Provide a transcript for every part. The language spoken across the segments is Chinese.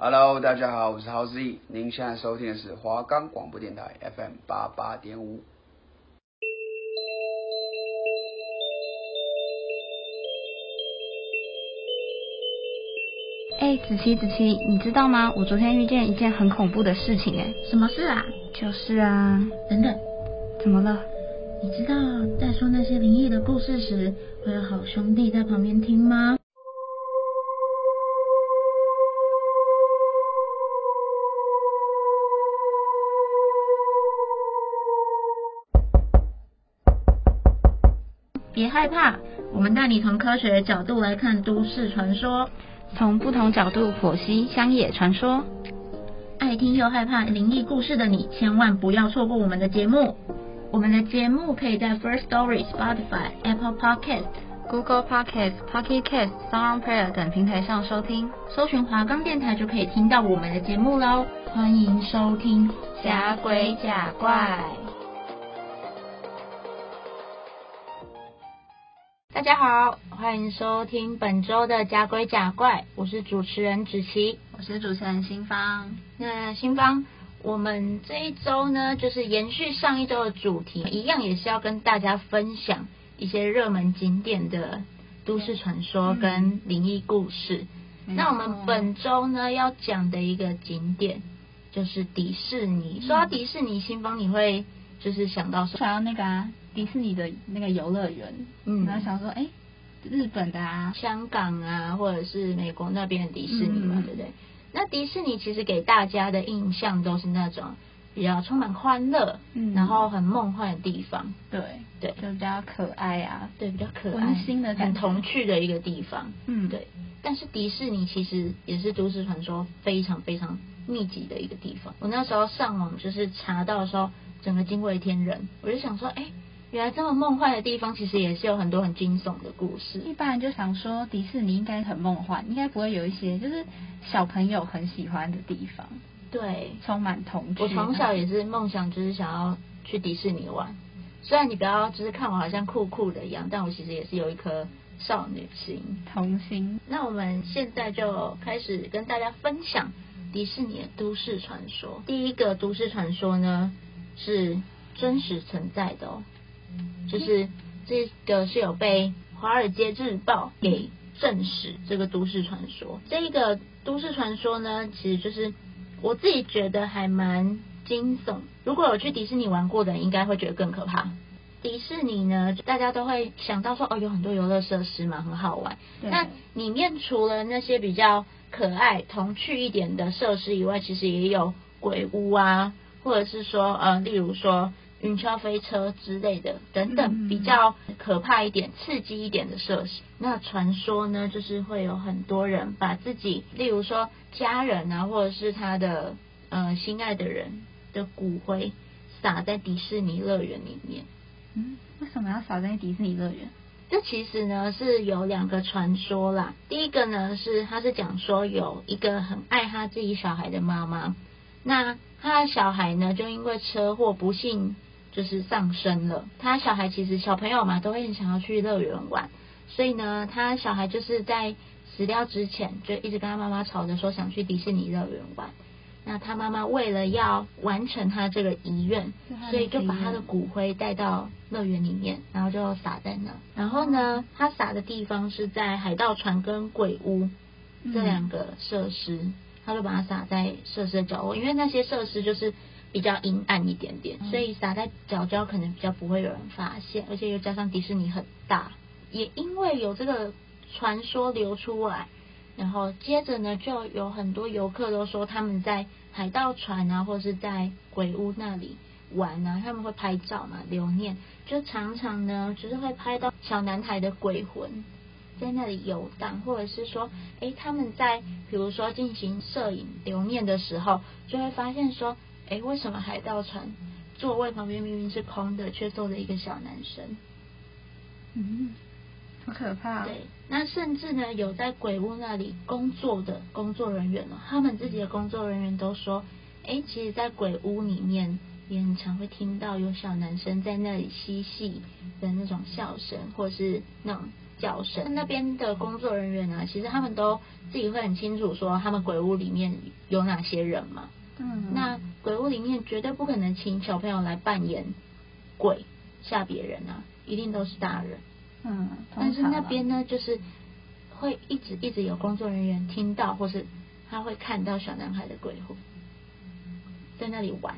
Hello，大家好，我是 Howie，您现在收听的是华冈广播电台 FM 八八点五。哎，子琪，子琪，你知道吗？我昨天遇见一件很恐怖的事情，哎，什么事啊？就是啊，等等，怎么了？你知道在说那些灵异的故事时，会有好兄弟在旁边听吗？害怕，我们带你从科学的角度来看都市传说，从不同角度剖析乡野传说。爱听又害怕灵异故事的你，千万不要错过我们的节目。我们的节目可以在 First Story、Spotify、Apple Podcast、Google Podcast、Pocket Cast、SoundPlayer 等平台上收听，搜寻华冈电台就可以听到我们的节目喽。欢迎收听假鬼假怪。大家好，欢迎收听本周的假鬼假怪，我是主持人芷琪，我是主持人新芳。那新芳，我们这一周呢，就是延续上一周的主题，一样也是要跟大家分享一些热门景点的都市传说跟灵异故事。嗯、那我们本周呢要讲的一个景点就是迪士尼。嗯、说到迪士尼，新芳你会就是想到什么？想到那个啊。迪士尼的那个游乐园，嗯，然后想说，哎、欸，日本的啊，香港啊，或者是美国那边的迪士尼嘛，嗯、对不对？那迪士尼其实给大家的印象都是那种比较充满欢乐，嗯，然后很梦幻的地方，对对，就比较可爱啊，对，比较可爱、温馨的、很童趣的一个地方，嗯，对。但是迪士尼其实也是都市传说非常非常密集的一个地方。我那时候上网就是查到的时候，整个惊为天人，我就想说，哎、欸。原来这么梦幻的地方，其实也是有很多很惊悚的故事。一般人就想说，迪士尼应该很梦幻，应该不会有一些就是小朋友很喜欢的地方。对，充满童趣。我从小也是梦想，就是想要去迪士尼玩。虽然你不要就是看我好像酷酷的一样，但我其实也是有一颗少女心、童心。那我们现在就开始跟大家分享迪士尼的都市传说。第一个都市传说呢，是真实存在的哦。就是这个是有被《华尔街日报》给证实这个都市传说。这个都市传说呢，其实就是我自己觉得还蛮惊悚。如果有去迪士尼玩过的人，应该会觉得更可怕。迪士尼呢，大家都会想到说，哦，有很多游乐设施嘛，很好玩。那里面除了那些比较可爱、童趣一点的设施以外，其实也有鬼屋啊，或者是说，呃，例如说。云霄飞车之类的等等，比较可怕一点、刺激一点的设施。那传说呢，就是会有很多人把自己，例如说家人啊，或者是他的呃心爱的人的骨灰，撒在迪士尼乐园里面。嗯，为什么要撒在迪士尼乐园？这其实呢是有两个传说啦。第一个呢是他是讲说有一个很爱他自己小孩的妈妈，那他的小孩呢就因为车祸不幸。就是丧生了，他小孩其实小朋友嘛，都会很想要去乐园玩，所以呢，他小孩就是在死掉之前，就一直跟他妈妈吵着说想去迪士尼乐园玩。那他妈妈为了要完成他这个遗愿，所以就把他的骨灰带到乐园里面，然后就撒在那。然后呢，他撒的地方是在海盗船跟鬼屋这两个设施，他就把它撒在设施的角落，因为那些设施就是。比较阴暗一点点，所以撒在角角可能比较不会有人发现，而且又加上迪士尼很大，也因为有这个传说流出来，然后接着呢，就有很多游客都说他们在海盗船啊，或是在鬼屋那里玩啊，他们会拍照嘛，留念，就常常呢，就是会拍到小男孩的鬼魂在那里游荡，或者是说，诶，他们在比如说进行摄影留念的时候，就会发现说。哎，为什么海盗船座位旁边明明是空的，却坐着一个小男生？嗯，好可怕。对，那甚至呢，有在鬼屋那里工作的工作人员哦，他们自己的工作人员都说，哎，其实，在鬼屋里面也很常会听到有小男生在那里嬉戏的那种笑声，或是那种叫声。那边的工作人员呢，其实他们都自己会很清楚说，他们鬼屋里面有哪些人嘛。嗯。那鬼屋里面绝对不可能请小朋友来扮演鬼吓别人啊，一定都是大人。嗯。但是那边呢，就是会一直一直有工作人员听到，或是他会看到小男孩的鬼魂在那里玩。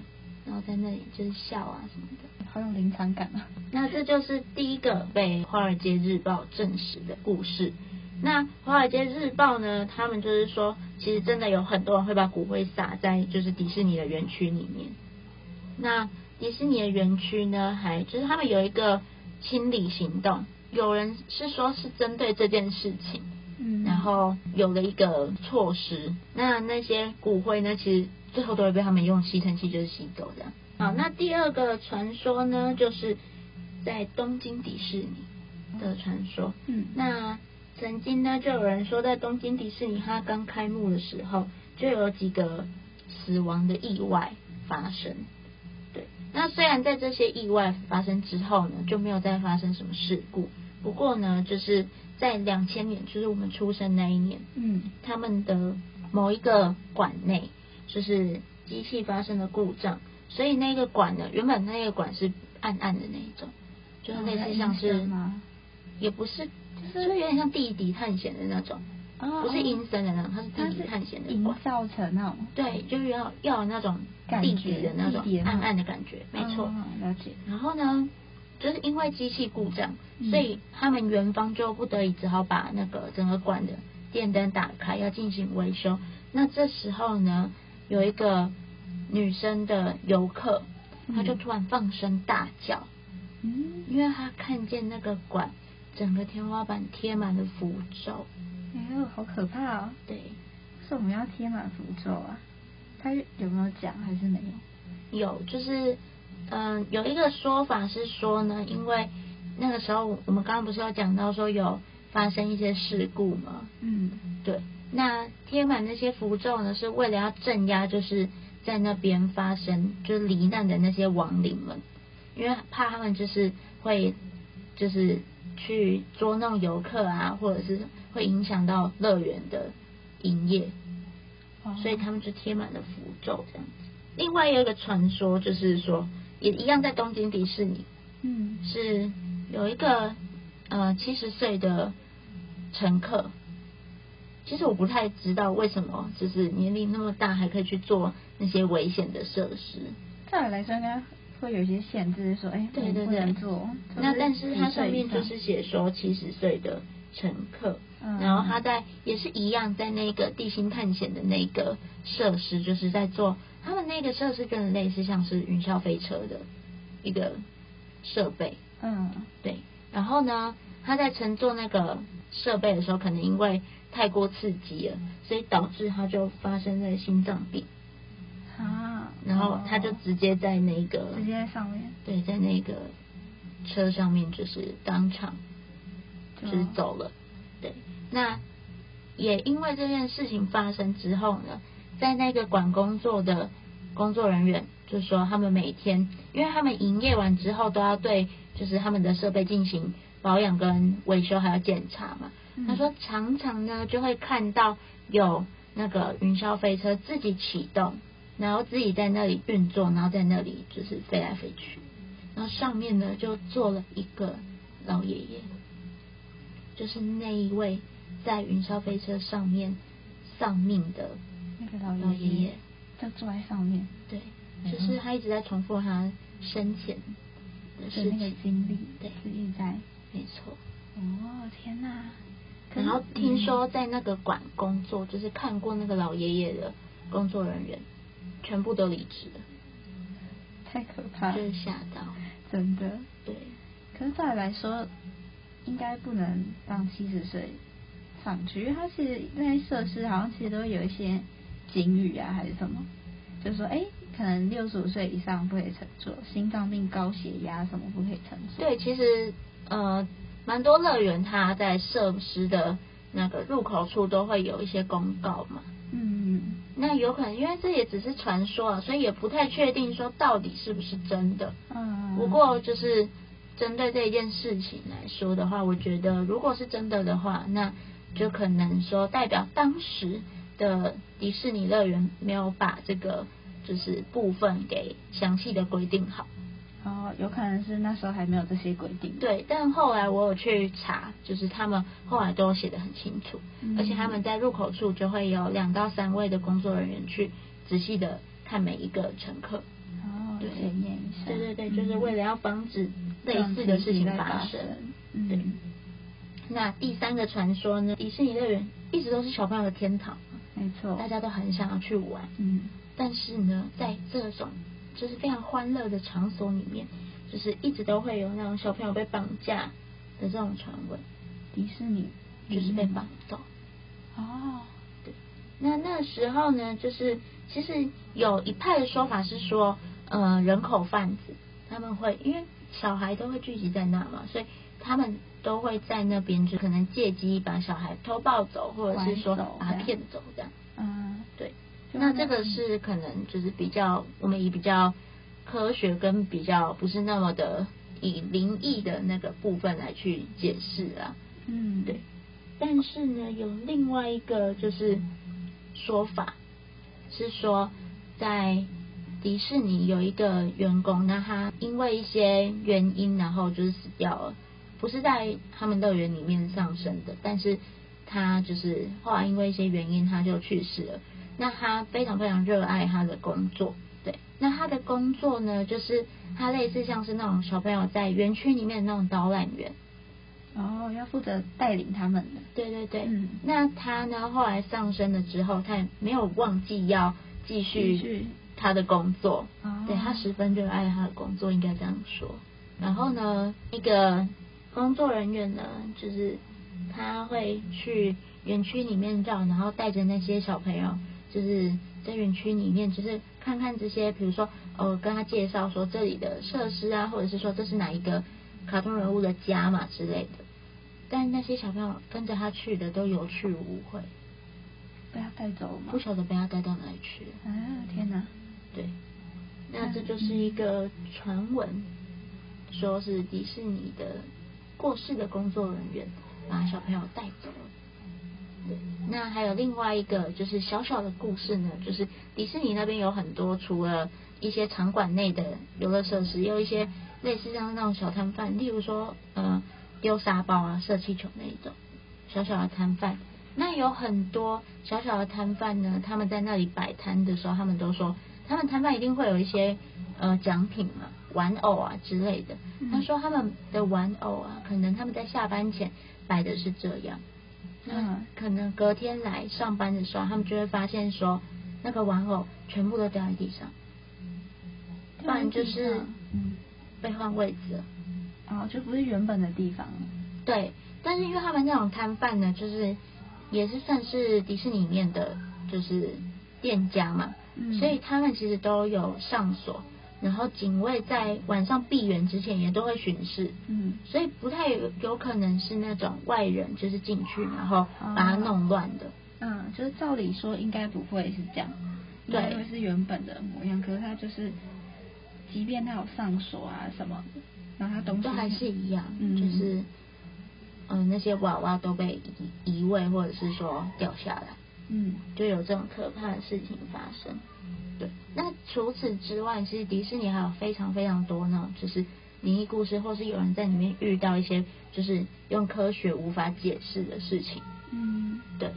然后在那里就是笑啊什么的，好有临场感啊！那这就是第一个被《华尔街日报》证实的故事。那《华尔街日报》呢，他们就是说，其实真的有很多人会把骨灰撒在就是迪士尼的园区里面。那迪士尼的园区呢，还就是他们有一个清理行动，有人是说是针对这件事情，嗯，然后有了一个措施。那那些骨灰呢，其实。最后都会被他们用吸尘器就是吸走这样。好，那第二个传说呢，就是在东京迪士尼的传说。嗯，那曾经呢，就有人说，在东京迪士尼它刚开幕的时候，就有几个死亡的意外发生。对，那虽然在这些意外发生之后呢，就没有再发生什么事故。不过呢，就是在两千年，就是我们出生那一年，嗯，他们的某一个馆内。就是机器发生了故障，所以那个馆呢，原本那个馆是暗暗的那一种，就是类似像是，也不是，就是有点像地底探险的那种，不是阴森的那种，它是地底探险的管，营造成那种，对，就是要要有那种地底的那种暗暗的感觉，没错，了解。然后呢，就是因为机器故障，所以他们园方就不得已只好把那个整个馆的电灯打开，要进行维修。那这时候呢，有一个女生的游客，她就突然放声大叫，嗯，因为她看见那个馆整个天花板贴满了符咒，哎呦，好可怕哦！对，是我们要贴满符咒啊？他有没有讲还是没有？有，就是嗯、呃，有一个说法是说呢，因为那个时候我们刚刚不是有讲到说有发生一些事故吗？嗯，对。那贴满那些符咒呢，是为了要镇压，就是在那边发生就是罹难的那些亡灵们，因为怕他们就是会就是去捉弄游客啊，或者是会影响到乐园的营业，所以他们就贴满了符咒这样子。另外有一个传说就是说，也一样在东京迪士尼，嗯，是有一个呃七十岁的乘客。其实我不太知道为什么，就是年龄那么大还可以去做那些危险的设施。照理来说，应该会有一些限制，说，哎，对对对，不能做。那但是它上面就是写说七十岁的乘客，然后他在也是一样，在那个地心探险的那个设施，就是在做他们那个设施，更类似像是云霄飞车的一个设备。嗯，对。然后呢，他在乘坐那个设备的时候，可能因为太过刺激了，所以导致他就发生了心脏病啊，然后他就直接在那个直接在上面，对，在那个车上面就是当场就是走了，对，那也因为这件事情发生之后呢，在那个管工作的工作人员就说，他们每天，因为他们营业完之后都要对就是他们的设备进行保养跟维修，还要检查嘛。他说，常常呢就会看到有那个云霄飞车自己启动，然后自己在那里运作，然后在那里就是飞来飞去，然后上面呢就坐了一个老爷爷，就是那一位在云霄飞车上面丧命的那个老爷爷，就坐在上面。对，就是他一直在重复他生前的经历，对，一直在，没错。哦，天哪！然后听说在那个馆工作，就是看过那个老爷爷的工作人员，全部都离职了，太可怕了，就是吓到，真的。对，可是再来说，应该不能让七十岁上去，因为他其实那些设施好像其实都有一些警语啊，还是什么，就是说，哎，可能六十五岁以上不可以乘坐，心脏病、高血压什么不可以乘坐。对，其实呃。蛮多乐园，它在设施的那个入口处都会有一些公告嘛。嗯，那有可能因为这也只是传说啊，所以也不太确定说到底是不是真的。嗯。不过就是针对这一件事情来说的话，我觉得如果是真的的话，那就可能说代表当时的迪士尼乐园没有把这个就是部分给详细的规定好。哦，有可能是那时候还没有这些规定。对，但后来我有去查，就是他们后来都写的很清楚，嗯、而且他们在入口处就会有两到三位的工作人员去仔细的看每一个乘客。哦，对，检验一下。对对对，就是为了要防止类似的事情发生。嗯、对。那第三个传说呢？迪士尼乐园一直都是小朋友的天堂，没错，大家都很想要去玩。嗯。但是呢，在这种就是非常欢乐的场所里面，就是一直都会有那种小朋友被绑架的这种传闻。迪士尼就是被绑走。哦，对。那那时候呢，就是其实有一派的说法是说，呃，人口贩子他们会因为小孩都会聚集在那嘛，所以他们都会在那边就可能借机把小孩偷抱走，或者是说把他骗走这样。那这个是可能就是比较我们以比较科学跟比较不是那么的以灵异的那个部分来去解释啊，嗯，对。但是呢，有另外一个就是说法是说，在迪士尼有一个员工，那他因为一些原因，然后就是死掉了，不是在他们乐园里面上升的，但是他就是后来因为一些原因，他就去世了。那他非常非常热爱他的工作，对。那他的工作呢，就是他类似像是那种小朋友在园区里面的那种导览员，哦，要负责带领他们的。对对对。嗯。那他呢，后来上升了之后，他也没有忘记要继续他的工作。哦。对，他十分热爱他的工作，应该这样说。然后呢，那个工作人员呢，就是他会去园区里面绕，然后带着那些小朋友。就是在园区里面，就是看看这些，比如说，呃，跟他介绍说这里的设施啊，或者是说这是哪一个卡通人物的家嘛之类的。但那些小朋友跟着他去的都有去无回，被他带走了吗？不晓得被他带到哪里去了。啊，天哪！对，那这就是一个传闻，说是迪士尼的过世的工作人员把小朋友带走了。那还有另外一个就是小小的故事呢，就是迪士尼那边有很多除了一些场馆内的游乐设施，有一些类似像那种小摊贩，例如说呃丢沙包啊、射气球那一种小小的摊贩。那有很多小小的摊贩呢，他们在那里摆摊的时候，他们都说他们摊贩一定会有一些呃奖品嘛、玩偶啊之类的。他说他们的玩偶啊，可能他们在下班前摆的是这样。嗯，可能隔天来上班的时候，他们就会发现说，那个玩偶全部都掉在地上，不然就是嗯。被换位置。了，哦，就不是原本的地方了。对，但是因为他们那种摊贩呢，就是也是算是迪士尼里面的就是店家嘛，嗯，所以他们其实都有上锁。然后警卫在晚上闭园之前也都会巡视，嗯，所以不太有有可能是那种外人就是进去然后把它弄乱的，哦，嗯，就是照理说应该不会是这样，对，因为是原本的模样，可是他就是，即便他有上锁啊什么，然后他东西都还是一样，嗯，就是，嗯、呃，那些娃娃都被移移位或者是说掉下来，嗯，就有这种可怕的事情发生。对，那除此之外，其实迪士尼还有非常非常多呢就是灵异故事，或是有人在里面遇到一些就是用科学无法解释的事情。嗯，对。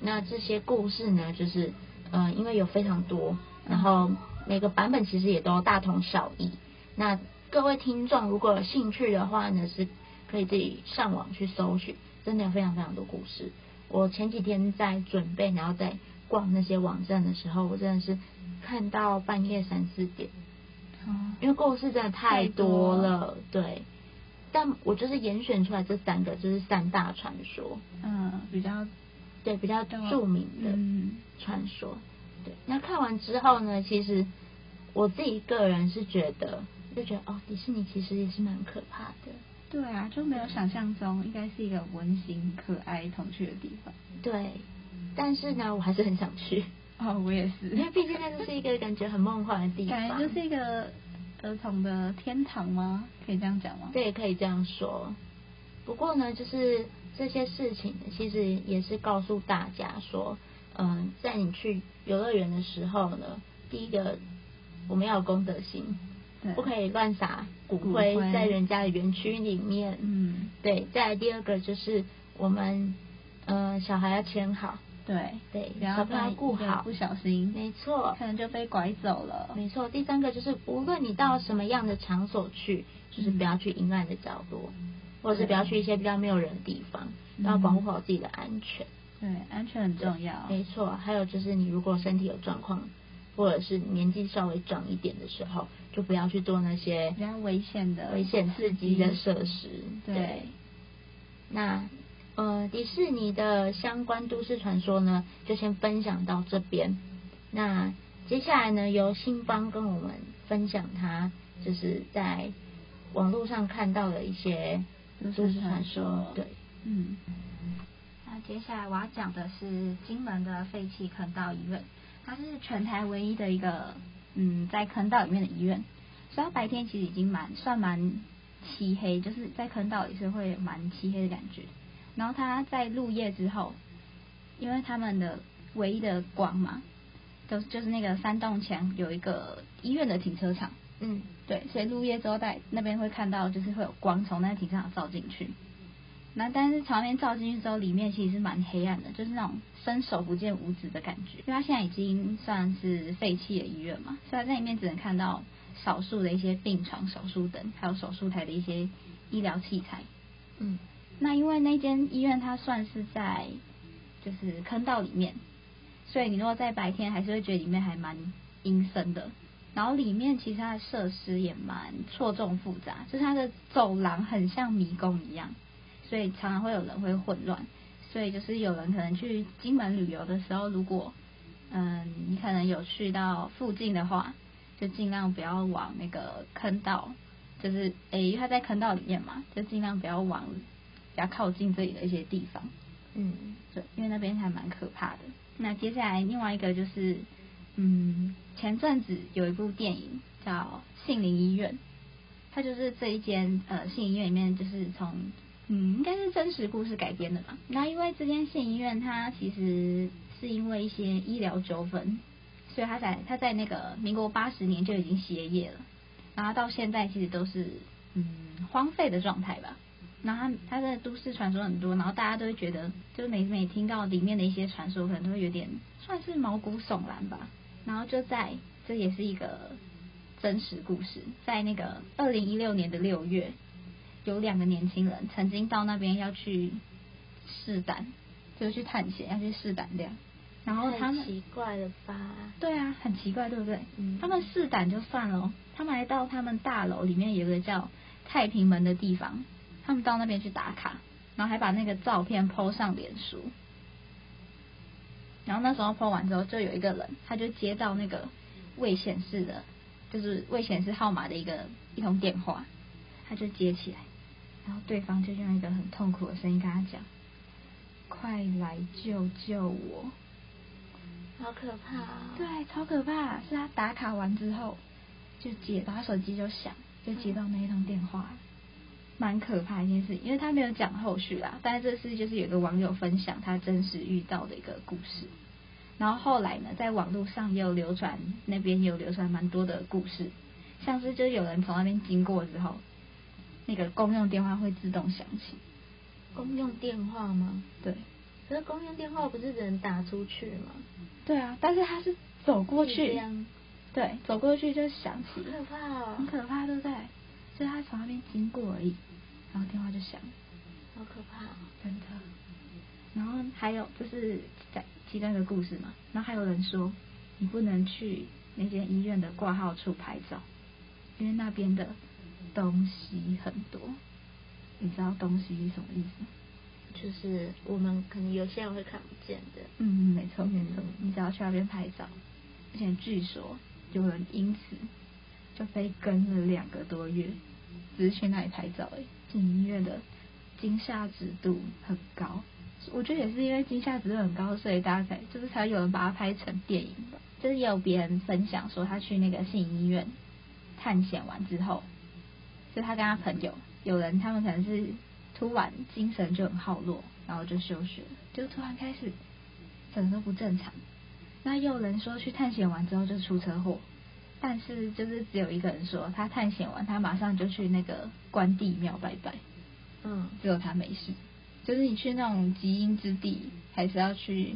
那这些故事呢，就是呃，因为有非常多，然后每个版本其实也都大同小异。那各位听众如果有兴趣的话呢，是可以自己上网去搜寻，真的有非常非常多故事。我前几天在准备，然后在逛那些网站的时候，我真的是。看到半夜三四点，因为故事真的太多了，对。但我就是严选出来这三个，就是三大传说，嗯，比较对比较著名的传说。对，那看完之后呢，其实我自己个人是觉得，就觉得哦，迪士尼其实也是蛮可怕的。对啊，就没有想象中应该是一个温馨、可爱、童趣的地方。对，但是呢，我还是很想去。哦，我也是，因为毕竟那就是一个感觉很梦幻的地方，感觉就是一个儿童的天堂吗？可以这样讲吗？对，可以这样说。不过呢，就是这些事情其实也是告诉大家说，嗯、呃，在你去游乐园的时候呢，第一个我们要有公德心，不可以乱撒骨灰在人家的园区里面。嗯，对。再来第二个就是我们，呃，小孩要牵好。对对，然后要顾好，不小心，没错，可能就被拐走了。没错，第三个就是，无论你到什么样的场所去，就是不要去阴暗的角落，或者是不要去一些比较没有人的地方，要保护好自己的安全。对，安全很重要。没错，还有就是，你如果身体有状况，或者是年纪稍微长一点的时候，就不要去做那些比较危险的、危险刺激的设施。对，那。呃，迪士尼的相关都市传说呢，就先分享到这边。那接下来呢，由新邦跟我们分享他就是在网络上看到的一些都市传说。对，嗯。那接下来我要讲的是金门的废弃坑道医院，它是全台唯一的一个嗯在坑道里面的医院。所以它白天其实已经蛮算蛮漆黑，就是在坑道也是会蛮漆黑的感觉。然后他在入夜之后，因为他们的唯一的光嘛，都就是那个山洞前有一个医院的停车场，嗯，对，所以入夜之后在那边会看到，就是会有光从那个停车场照进去。那但是从那边照进去之后，里面其实是蛮黑暗的，就是那种伸手不见五指的感觉。因为他现在已经算是废弃的医院嘛，所以在里面只能看到少数的一些病床、手术灯，还有手术台的一些医疗器材，嗯。那因为那间医院它算是在就是坑道里面，所以你如果在白天还是会觉得里面还蛮阴森的。然后里面其实它的设施也蛮错综复杂，就是它的走廊很像迷宫一样，所以常常会有人会混乱。所以就是有人可能去金门旅游的时候，如果嗯你可能有去到附近的话，就尽量不要往那个坑道，就是诶，因为它在坑道里面嘛，就尽量不要往。比较靠近这里的一些地方，嗯，对，因为那边还蛮可怕的。那接下来另外一个就是，嗯，前阵子有一部电影叫《杏林医院》，它就是这一间呃杏林医院里面就是从嗯应该是真实故事改编的嘛。那因为这间杏林医院它其实是因为一些医疗纠纷，所以它在它在那个民国八十年就已经歇业了，然后到现在其实都是嗯荒废的状态吧。然后他的都市传说很多，然后大家都会觉得，就每每听到里面的一些传说，可能都会有点算是毛骨悚然吧。然后就在这也是一个真实故事，在那个二零一六年的六月，有两个年轻人曾经到那边要去试胆，就是去探险，要去试胆量。然后他们奇怪了吧？对啊，很奇怪，对不对？嗯。他们试胆就算了，他们还到他们大楼里面有个叫太平门的地方。他们到那边去打卡，然后还把那个照片 po 上脸书。然后那时候 po 完之后，就有一个人，他就接到那个未显示的，就是未显示号码的一个一通电话，他就接起来，然后对方就用一个很痛苦的声音跟他讲：“快来救救我！”好可怕啊！对，超可怕。是他打卡完之后就接，他手机就响，就接到那一通电话。蛮可怕一件事，因为他没有讲后续啦。但是这是就是有个网友分享他真实遇到的一个故事，然后后来呢，在网络上也有流传，那边也有流传蛮多的故事，像是就有人从那边经过之后，那个公用电话会自动响起。公用电话吗？对。可是公用电话不是只能打出去吗？对啊，但是他是走过去，对，走过去就响起。很可怕哦。很可怕，对不对？就他从那边经过而已，然后电话就响，好可怕，真的。然后还有就是在其中一个故事嘛，然后还有人说你不能去那间医院的挂号处拍照，因为那边的东西很多。你知道东西是什么意思吗？就是我们可能有些人会看不见的。嗯，没错没错，你只要去那边拍照，而且据说有人因此。就被跟了两个多月，只是去那里拍照诶。进医院的惊吓值度很高，我觉得也是因为惊吓值度很高，所以大家才就是才有人把它拍成电影吧。就是也有别人分享说他去那个杏林医院探险完之后，就他跟他朋友有人，他们可能是突然精神就很耗落，然后就休学，就突然开始整个都不正常。那也有人说去探险完之后就出车祸，但是就是只有一个人说他探险完，他马上就去那个关帝庙拜拜，嗯，只有他没事。就是你去那种极阴之地，还是要去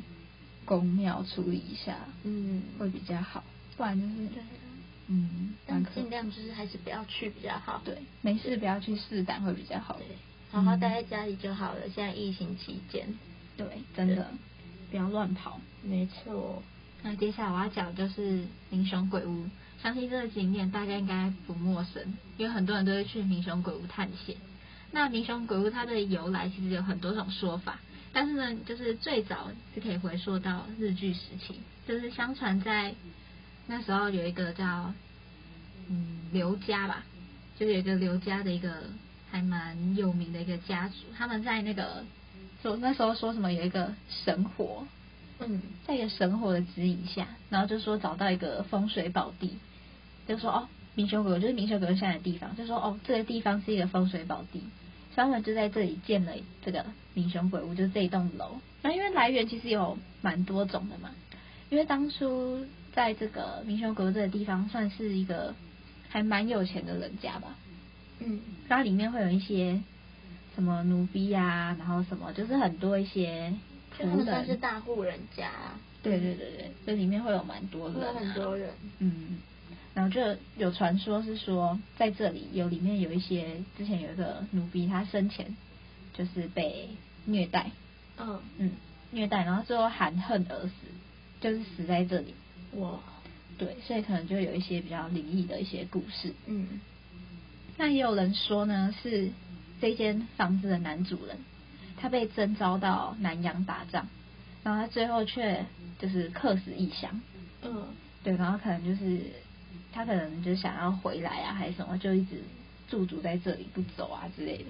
宫庙处理一下，嗯，会比较好。不然就是，对，嗯，但尽量就是还是不要去比较好。对，没事不要去试胆会比较好。对，好好待在家里就好了。嗯、现在疫情期间，对，真的不要乱跑。没错。那接下来我要讲的就是民雄鬼屋，相信这个景点大家应该不陌生，因为很多人都会去明雄鬼屋探险。那明雄鬼屋它的由来其实有很多种说法，但是呢，就是最早是可以回溯到日据时期，就是相传在那时候有一个叫嗯刘家吧，就是有一个刘家的一个还蛮有名的一个家族，他们在那个说那时候说什么有一个神火。嗯，在一个神火的指引下，然后就说找到一个风水宝地，就说哦，明修阁就是民雄鬼屋现在的地方，就说哦，这个地方是一个风水宝地，所以他们就在这里建了这个明雄鬼屋，就是这一栋楼。那因为来源其实有蛮多种的嘛，因为当初在这个明修阁这个地方算是一个还蛮有钱的人家吧，嗯，然后里面会有一些什么奴婢啊，然后什么就是很多一些。他们算是大户人家，啊，对对对对，这里面会有蛮多人，啊，有很多人，嗯，然后就有传说是说，在这里有里面有一些之前有一个奴婢，他生前就是被虐待，嗯。嗯，虐待，然后最后含恨而死，就是死在这里，哇，对，所以可能就有一些比较灵异的一些故事，嗯，那也有人说呢，是这间房子的男主人。他被征召到南洋打仗，然后他最后却就是客死异乡。嗯，对，然后可能就是他可能就想要回来啊，还是什么，就一直驻足在这里不走啊之类的。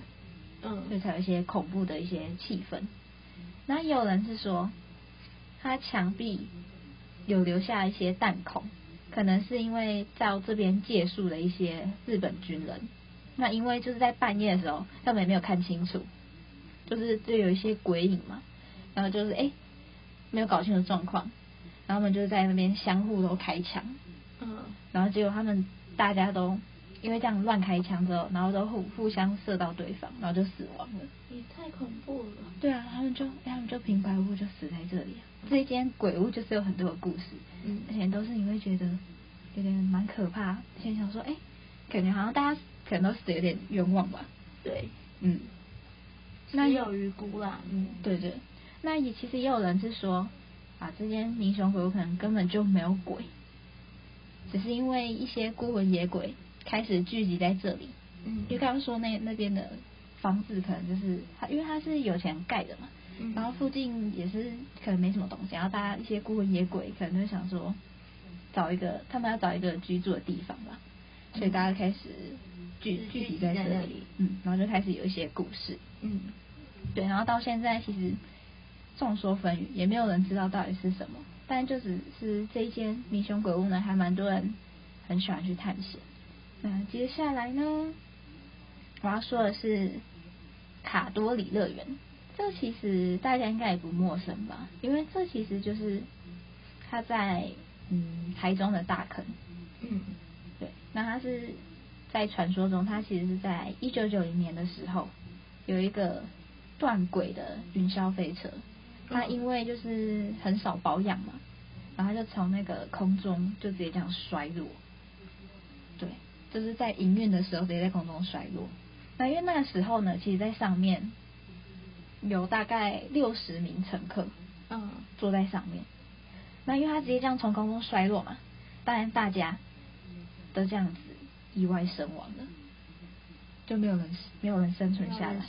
嗯，所以才有一些恐怖的一些气氛。那也有人是说，他墙壁有留下一些弹孔，可能是因为在这边借宿的一些日本军人。那因为就是在半夜的时候，他们也没有看清楚。就是就有一些鬼影嘛，然后就是哎、欸，没有搞清楚状况，然后他们就在那边相互都开枪，嗯，然后结果他们大家都因为这样乱开枪之后，然后都互互相射到对方，然后就死亡了。也太恐怖了。对啊，他们就他们就平白无故就死在这里。这一间鬼屋就是有很多的故事，嗯，而且都是你会觉得有点蛮可怕，先想说哎，感觉好像大家可能都死的有点冤枉吧。对，嗯。那有预估啦，嗯，对对，那也其实也有人是说，啊，这间民雄鬼屋可能根本就没有鬼，只是因为一些孤魂野鬼开始聚集在这里，嗯，因为刚刚说那那边的房子可能就是他，因为他是有钱盖的嘛，嗯，然后附近也是可能没什么东西，然后大家一些孤魂野鬼可能就想说，找一个他们要找一个居住的地方吧，所以大家开始。聚聚集在这里，嗯，然后就开始有一些故事，嗯，对，然后到现在其实众说纷纭，也没有人知道到底是什么，但就只是这一间民雄鬼屋呢，还蛮多人很喜欢去探险。那接下来呢，我要说的是卡多里乐园，这其实大家应该也不陌生吧，因为这其实就是它在嗯台中的大坑，嗯，对，那它是。在传说中，它其实是在一九九零年的时候，有一个断轨的云霄飞车，它因为就是很少保养嘛，然后就从那个空中就直接这样摔落，对，就是在营运的时候直接在空中摔落。那因为那个时候呢，其实在上面有大概六十名乘客，嗯，坐在上面。那因为它直接这样从空中摔落嘛，当然大家都这样子。意外身亡了，就没有人没有人生存下来。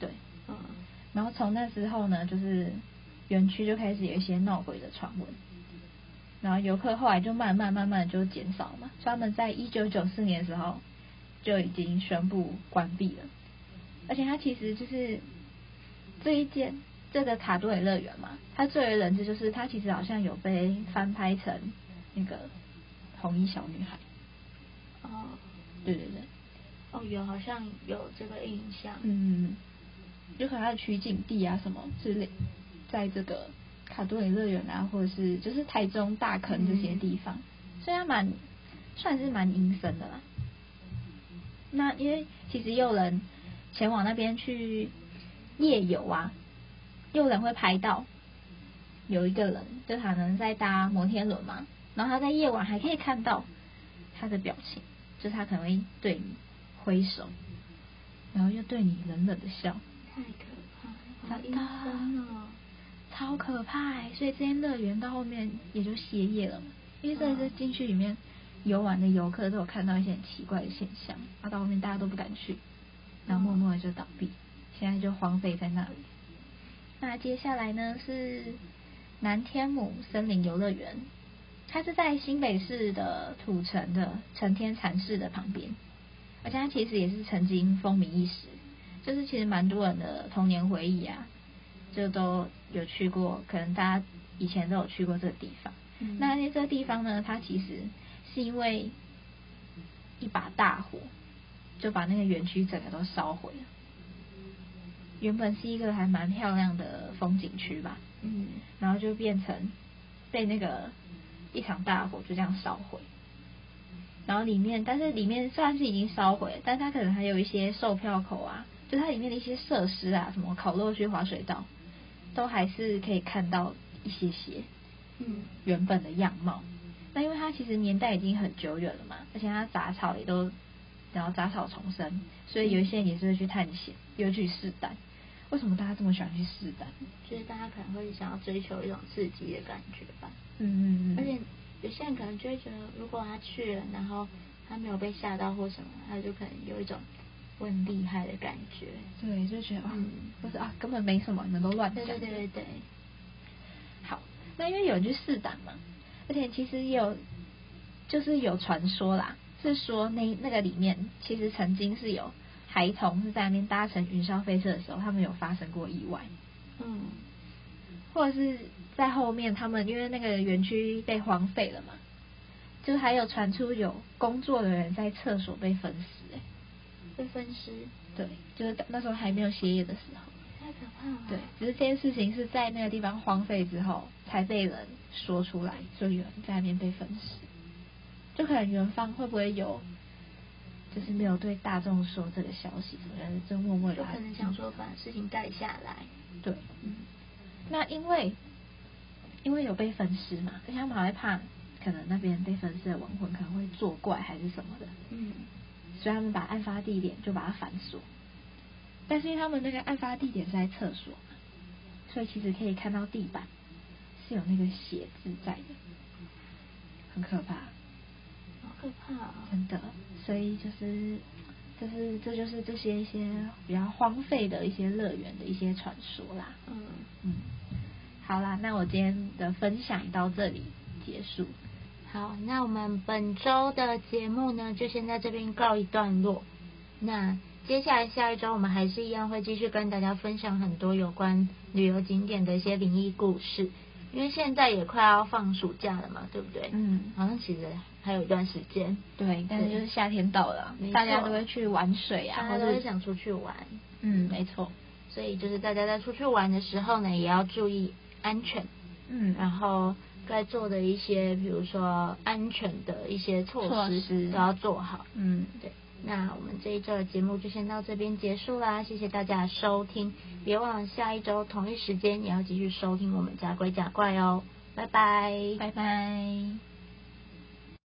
对，嗯，然后从那之后呢，就是园区就开始有一些闹鬼的传闻，然后游客后来就慢慢慢慢就减少嘛。所以他们在一九九四年的时候就已经宣布关闭了，而且它其实就是这一间这个卡多里乐园嘛，它最为人知就是它其实好像有被翻拍成那个红衣小女孩。哦，对对对，哦有好像有这个印象。嗯，就可能它的取景地啊什么之类，在这个卡多里乐园啊，或者是就是台中大坑这些地方，虽然蛮算是蛮阴森的啦。那因为其实也有人前往那边去夜游啊，有人会拍到有一个人，就他能在搭摩天轮嘛，然后他在夜晚还可以看到他的表情，就是他可能会对你挥手，然后又对你冷冷的笑，太可怕了，真的，哦，超可怕，所以这间乐园到后面也就歇业了嘛，因为在这进去里面。游玩的游客都有看到一些很奇怪的现象，然后到后面大家都不敢去，然后默默的就倒闭，现在就荒废在那里。那接下来呢是南天母森林游乐园，它是在新北市的土城的承天禅寺的旁边，而且它其实也是曾经风靡一时，就是其实蛮多人的童年回忆啊，就都有去过，可能大家以前都有去过这个地方。嗯、那这个地方呢，它其实。是因为一把大火就把那个园区整个都烧毁了。原本是一个还蛮漂亮的风景区吧，嗯，然后就变成被那个一场大火就这样烧毁。然后里面，但是里面虽然是已经烧毁，但它可能还有一些售票口啊，就它里面的一些设施啊，什么烤肉区、滑水道，都还是可以看到一些些，嗯，原本的样貌。那因为它其实年代已经很久远了嘛，而且它杂草也都，然后杂草丛生，所以有一些人也是会去探险，又去试胆。为什么大家这么喜欢去试胆？就是大家可能会想要追求一种刺激的感觉吧。嗯嗯嗯。而且有些人可能就会觉得，如果他去了，然后他没有被吓到或什么，他就可能有一种我很厉害的感觉。对，就觉得嗯，不是啊，根本没什么，你们都乱讲。对对对对对。好，那因为有人去试胆嘛。而且其实也有，就是有传说啦，是说那那个里面其实曾经是有孩童是在那边搭乘云霄飞车的时候，他们有发生过意外，嗯，或者是在后面他们因为那个园区被荒废了嘛，就还有传出有工作的人在厕所被分尸，哎，被分尸，对，就是那时候还没有歇业的时候。太可怕了。对，只是这件事情是在那个地方荒废之后才被人说出来，所以有人在那边被分尸，就可能园方会不会有，就是没有对大众说这个消息，可能就默默的。有可能想说把事情盖下来。对，嗯。那因为因为有被分尸嘛，所以他们还会怕，可能那边被分尸的亡魂可能会作怪还是什么的，嗯，所以他们把案发地点就把它反锁。但是因为他们那个案发地点是在厕所，所以其实可以看到地板是有那个血渍在的，很可怕，好可怕啊！真的，所以就是就是这就是这些一些比较荒废的一些乐园的一些传说啦。嗯嗯，好啦，那我今天的分享到这里结束。好，那我们本周的节目呢，就先在这边告一段落。那。接下来下一周我们还是一样会继续跟大家分享很多有关旅游景点的一些灵异故事，因为现在也快要放暑假了嘛，对不对？嗯，好像其实还有一段时间。对，但是就是夏天到了，大家都会去玩水啊，大家都会想出去玩。嗯，没错。所以就是大家在出去玩的时候呢，也要注意安全。嗯，然后该做的一些，比如说安全的一些措施都要做好。嗯，对。那我们这一周的节目就先到这边结束啦，谢谢大家收听，别忘了下一周同一时间也要继续收听我们家鬼假怪哦，拜拜，拜拜。